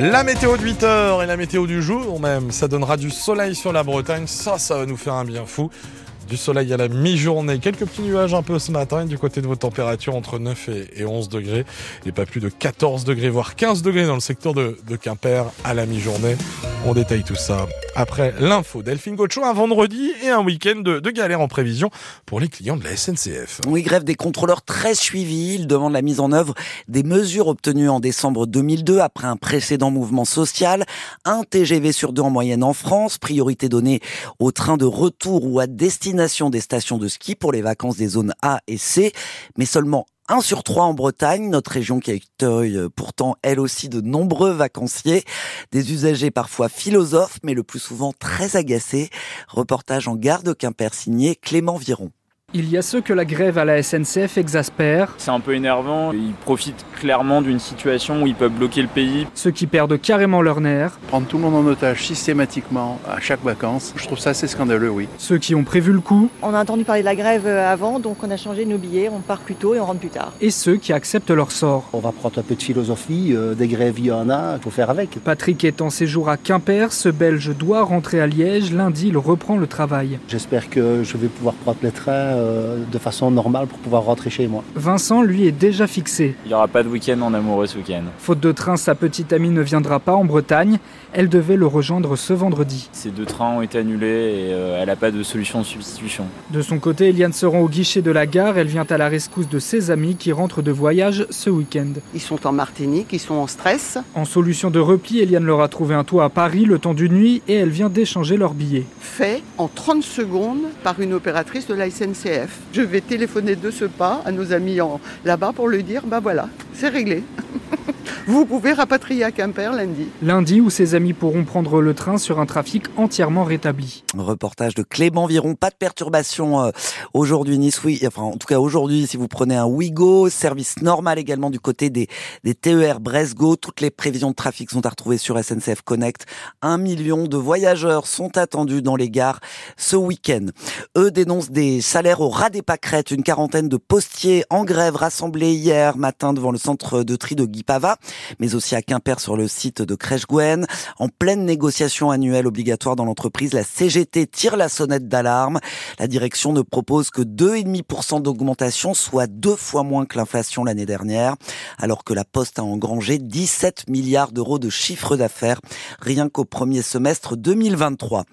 La météo de 8 heures et la météo du jour même, ça donnera du soleil sur la Bretagne, ça, ça va nous faire un bien fou. Du soleil à la mi-journée, quelques petits nuages un peu ce matin du côté de vos températures entre 9 et 11 degrés et pas plus de 14 degrés voire 15 degrés dans le secteur de Quimper à la mi-journée. On détaille tout ça après l'info. Delphine Gaucho, un vendredi et un week-end de, galère en prévision pour les clients de la SNCF. Oui, grève des contrôleurs très suivis. Ils demandent la mise en œuvre des mesures obtenues en décembre 2002 après un précédent mouvement social. Un TGV sur deux en moyenne en France. Priorité donnée aux trains de retour ou à destination des stations de ski pour les vacances des zones A et C, mais seulement 1 sur 3 en Bretagne, notre région qui accueille euh, pourtant elle aussi de nombreux vacanciers, des usagers parfois philosophes mais le plus souvent très agacés. Reportage en gare de Quimper signé Clément Viron. Il y a ceux que la grève à la SNCF exaspère. C'est un peu énervant. Ils profitent clairement d'une situation où ils peuvent bloquer le pays. Ceux qui perdent carrément leur nerf. Prendre tout le monde en otage systématiquement à chaque vacances, je trouve ça assez scandaleux, oui. Ceux qui ont prévu le coup. On a entendu parler de la grève avant, donc on a changé nos billets, on part plus tôt et on rentre plus tard. Et ceux qui acceptent leur sort. On va prendre un peu de philosophie, euh, des grèves il y en a, il faut faire avec. Patrick est en séjour à Quimper, ce Belge doit rentrer à Liège. Lundi, il reprend le travail. J'espère que je vais pouvoir prendre le train euh, de façon normale pour pouvoir rentrer chez moi. Vincent, lui, est déjà fixé. Il n'y aura pas de week-end en amoureux ce week-end. Faute de train, sa petite amie ne viendra pas en Bretagne. Elle devait le rejoindre ce vendredi. Ces deux trains ont été annulés et euh, elle n'a pas de solution de substitution. De son côté, Eliane se rend au guichet de la gare. Elle vient à la rescousse de ses amis qui rentrent de voyage ce week-end. Ils sont en Martinique, ils sont en stress. En solution de repli, Eliane leur a trouvé un toit à Paris le temps d'une nuit et elle vient d'échanger leurs billets. Fait en 30 secondes par une opératrice de la SNCF. Je vais téléphoner de ce pas à nos amis là-bas pour lui dire bah voilà, c'est réglé. Vous pouvez rapatrier à Quimper lundi. Lundi où ses amis pourront prendre le train sur un trafic entièrement rétabli. Reportage de Clément Viron. Pas de perturbation euh, aujourd'hui Nice. Oui, enfin en tout cas aujourd'hui si vous prenez un Ouigo, service normal également du côté des, des TER Bresgo. Toutes les prévisions de trafic sont à retrouver sur SNCF Connect. Un million de voyageurs sont attendus dans les gares ce week-end. Eux dénoncent des salaires au ras des pâquerettes. Une quarantaine de postiers en grève rassemblés hier matin devant le centre de tri de Guipava mais aussi à Quimper sur le site de Crèche-Gwen. En pleine négociation annuelle obligatoire dans l'entreprise, la CGT tire la sonnette d'alarme. La direction ne propose que 2,5% d'augmentation, soit deux fois moins que l'inflation l'année dernière, alors que la Poste a engrangé 17 milliards d'euros de chiffre d'affaires rien qu'au premier semestre 2023.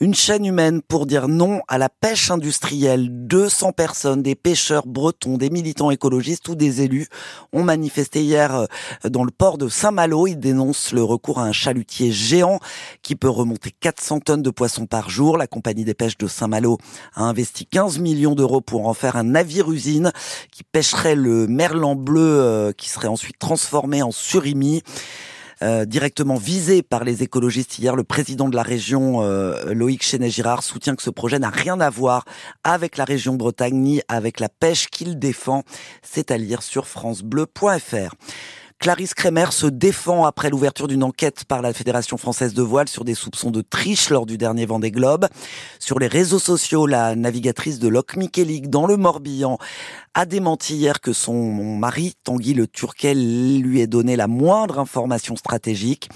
Une chaîne humaine pour dire non à la pêche industrielle. 200 personnes, des pêcheurs bretons, des militants écologistes ou des élus ont manifesté hier euh, dans le port de Saint-Malo. Il dénonce le recours à un chalutier géant qui peut remonter 400 tonnes de poissons par jour. La compagnie des pêches de Saint-Malo a investi 15 millions d'euros pour en faire un navire-usine qui pêcherait le merlan bleu euh, qui serait ensuite transformé en surimi. Euh, directement visé par les écologistes hier. Le président de la région, euh, Loïc Chenet-Girard, soutient que ce projet n'a rien à voir avec la région Bretagne ni avec la pêche qu'il défend. C'est à lire sur francebleu.fr. Clarisse Kremer se défend après l'ouverture d'une enquête par la Fédération française de voile sur des soupçons de triche lors du dernier Vendée Globe. Sur les réseaux sociaux, la navigatrice de Loc Michelig dans le Morbihan a démenti hier que son mari, Tanguy Le Turquet, lui ait donné la moindre information stratégique.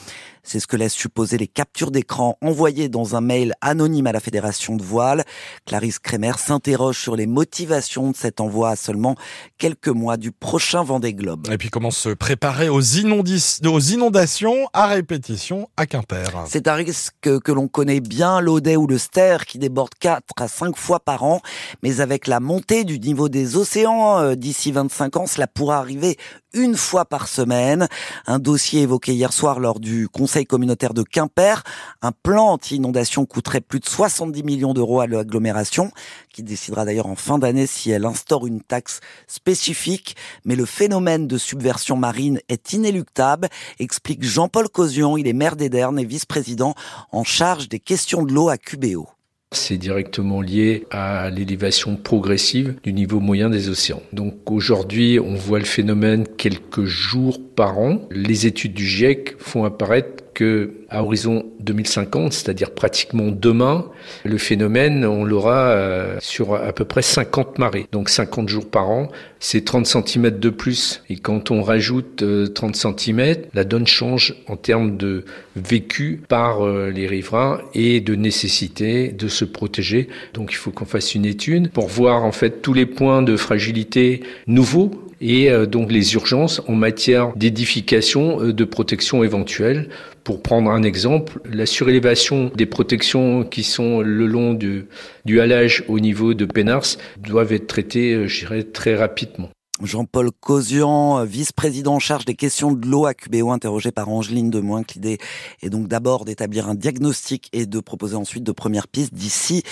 C'est ce que laissent supposer les captures d'écran envoyées dans un mail anonyme à la Fédération de voile. Clarisse Kremer s'interroge sur les motivations de cet envoi à seulement quelques mois du prochain Vendée Globe. Et puis comment se préparer aux, aux inondations à répétition à Quimper. C'est un risque que, que l'on connaît bien, l'Audet ou le Ster, qui déborde 4 à 5 fois par an. Mais avec la montée du niveau des océans euh, d'ici 25 ans, cela pourra arriver une fois par semaine. Un dossier évoqué hier soir lors du Conseil communautaire de Quimper. Un plan anti-inondation coûterait plus de 70 millions d'euros à l'agglomération, qui décidera d'ailleurs en fin d'année si elle instaure une taxe spécifique. Mais le phénomène de subversion marine est inéluctable, explique Jean-Paul Causion. Il est maire d'Ederne et vice-président en charge des questions de l'eau à QBO. C'est directement lié à l'élévation progressive du niveau moyen des océans. Donc aujourd'hui, on voit le phénomène quelques jours par an. Les études du GIEC font apparaître que à horizon 2050, c'est-à-dire pratiquement demain, le phénomène, on l'aura euh, sur à peu près 50 marées. Donc 50 jours par an, c'est 30 cm de plus. Et quand on rajoute 30 euh, cm, la donne change en termes de vécu par euh, les riverains et de nécessité de se protéger. Donc il faut qu'on fasse une étude pour voir en fait tous les points de fragilité nouveaux et euh, donc les urgences en matière d'édification euh, de protection éventuelle. Pour prendre un exemple, la surélévation des protections qui sont le long du, du halage au niveau de Pénars doivent être traitées, euh, je dirais, très rapidement. Jean-Paul Cosian, vice-président en charge des questions de l'eau à QBO, interrogé par Angeline de Moins. L'idée est donc d'abord d'établir un diagnostic et de proposer ensuite de premières pistes d'ici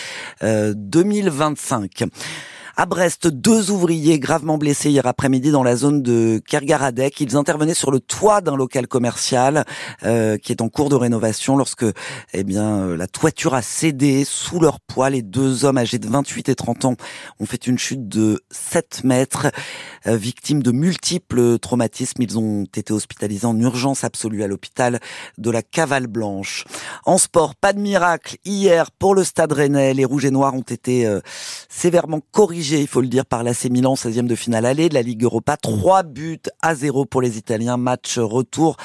2025. À Brest, deux ouvriers gravement blessés hier après-midi dans la zone de Kergaradec. Ils intervenaient sur le toit d'un local commercial euh, qui est en cours de rénovation lorsque eh bien, euh, la toiture a cédé sous leur poids. Les deux hommes âgés de 28 et 30 ans ont fait une chute de 7 mètres. Euh, victimes de multiples traumatismes, ils ont été hospitalisés en urgence absolue à l'hôpital de la Cavale Blanche. En sport, pas de miracle. Hier, pour le Stade Rennais, les Rouges et Noirs ont été sévèrement corrigés il faut le dire, par l'AC Milan, 16e de finale aller de la Ligue Europa. 3 buts à 0 pour les Italiens. Match retour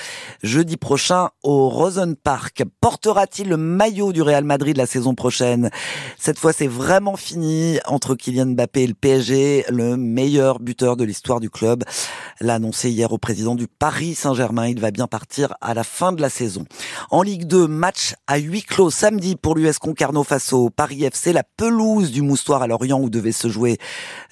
jeudi prochain au Rosenpark. Portera-t-il le maillot du Real Madrid la saison prochaine? Cette fois, c'est vraiment fini entre Kylian Mbappé et le PSG, le meilleur buteur de l'histoire du club. L'a annoncé hier au président du Paris Saint-Germain. Il va bien partir à la fin de la saison. En Ligue 2, match à huis clos samedi pour l'US Concarneau face au Paris FC. La pelouse du Moustoir à Lorient où devait se jouer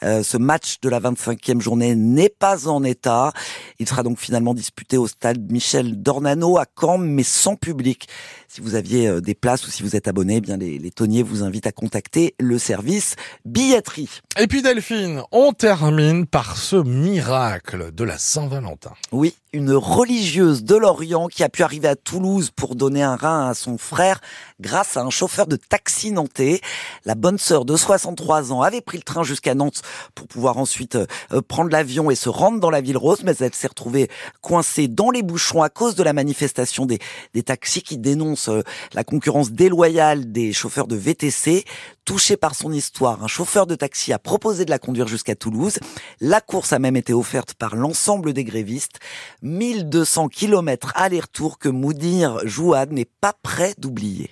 euh, ce match de la 25e journée n'est pas en état. Il sera donc finalement disputé au stade Michel Dornano à Caen, mais sans public. Si vous aviez euh, des places ou si vous êtes abonné, eh bien les, les tonniers vous invitent à contacter le service billetterie. Et puis Delphine, on termine par ce miracle de la Saint-Valentin. Oui, une religieuse de Lorient qui a pu arriver à Toulouse pour donner un rein à son frère grâce à un chauffeur de taxi nantais. La bonne sœur de 63 ans avait pris le train jusqu'à Nantes pour pouvoir ensuite euh, prendre l'avion et se rendre dans la ville rose, mais elle s'est retrouvée coincée dans les bouchons à cause de la manifestation des, des taxis qui dénoncent euh, la concurrence déloyale des chauffeurs de VTC. Touché par son histoire, un chauffeur de taxi a proposé de la conduire jusqu'à Toulouse. La course a même été offerte par l'ensemble des grévistes. 1200 km aller-retour que Moudir Jouad n'est pas prêt d'oublier.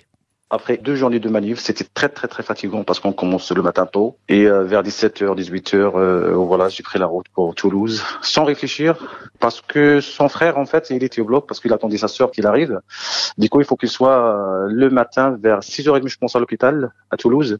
Après deux journées de manif, c'était très très très fatigant parce qu'on commence le matin tôt et euh, vers 17h, 18h, euh, voilà, j'ai pris la route pour Toulouse sans réfléchir parce que son frère en fait, il était au bloc parce qu'il attendait sa sœur qu'il arrive. Du coup, il faut qu'il soit euh, le matin vers 6h30 je pense à l'hôpital à Toulouse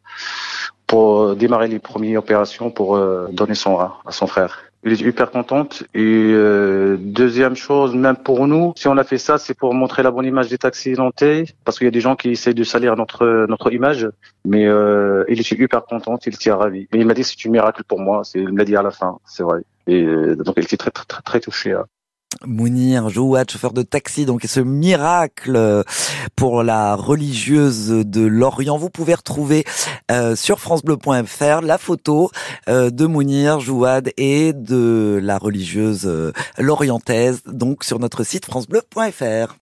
pour démarrer les premières opérations pour donner son rein à son frère. Il est hyper contente. Et euh, deuxième chose, même pour nous, si on a fait ça, c'est pour montrer la bonne image des taxis nantais, parce qu'il y a des gens qui essayent de salir notre notre image. Mais euh, il est hyper contente, il était ravi. Mais il m'a dit c'est un miracle pour moi. Il me l'a dit à la fin, c'est vrai. Et euh, donc il était très très très, très touché. Hein. Mounir Jouad, chauffeur de taxi, donc ce miracle pour la religieuse de Lorient. Vous pouvez retrouver euh, sur francebleu.fr la photo euh, de Mounir Jouad et de la religieuse euh, lorientaise, donc sur notre site francebleu.fr.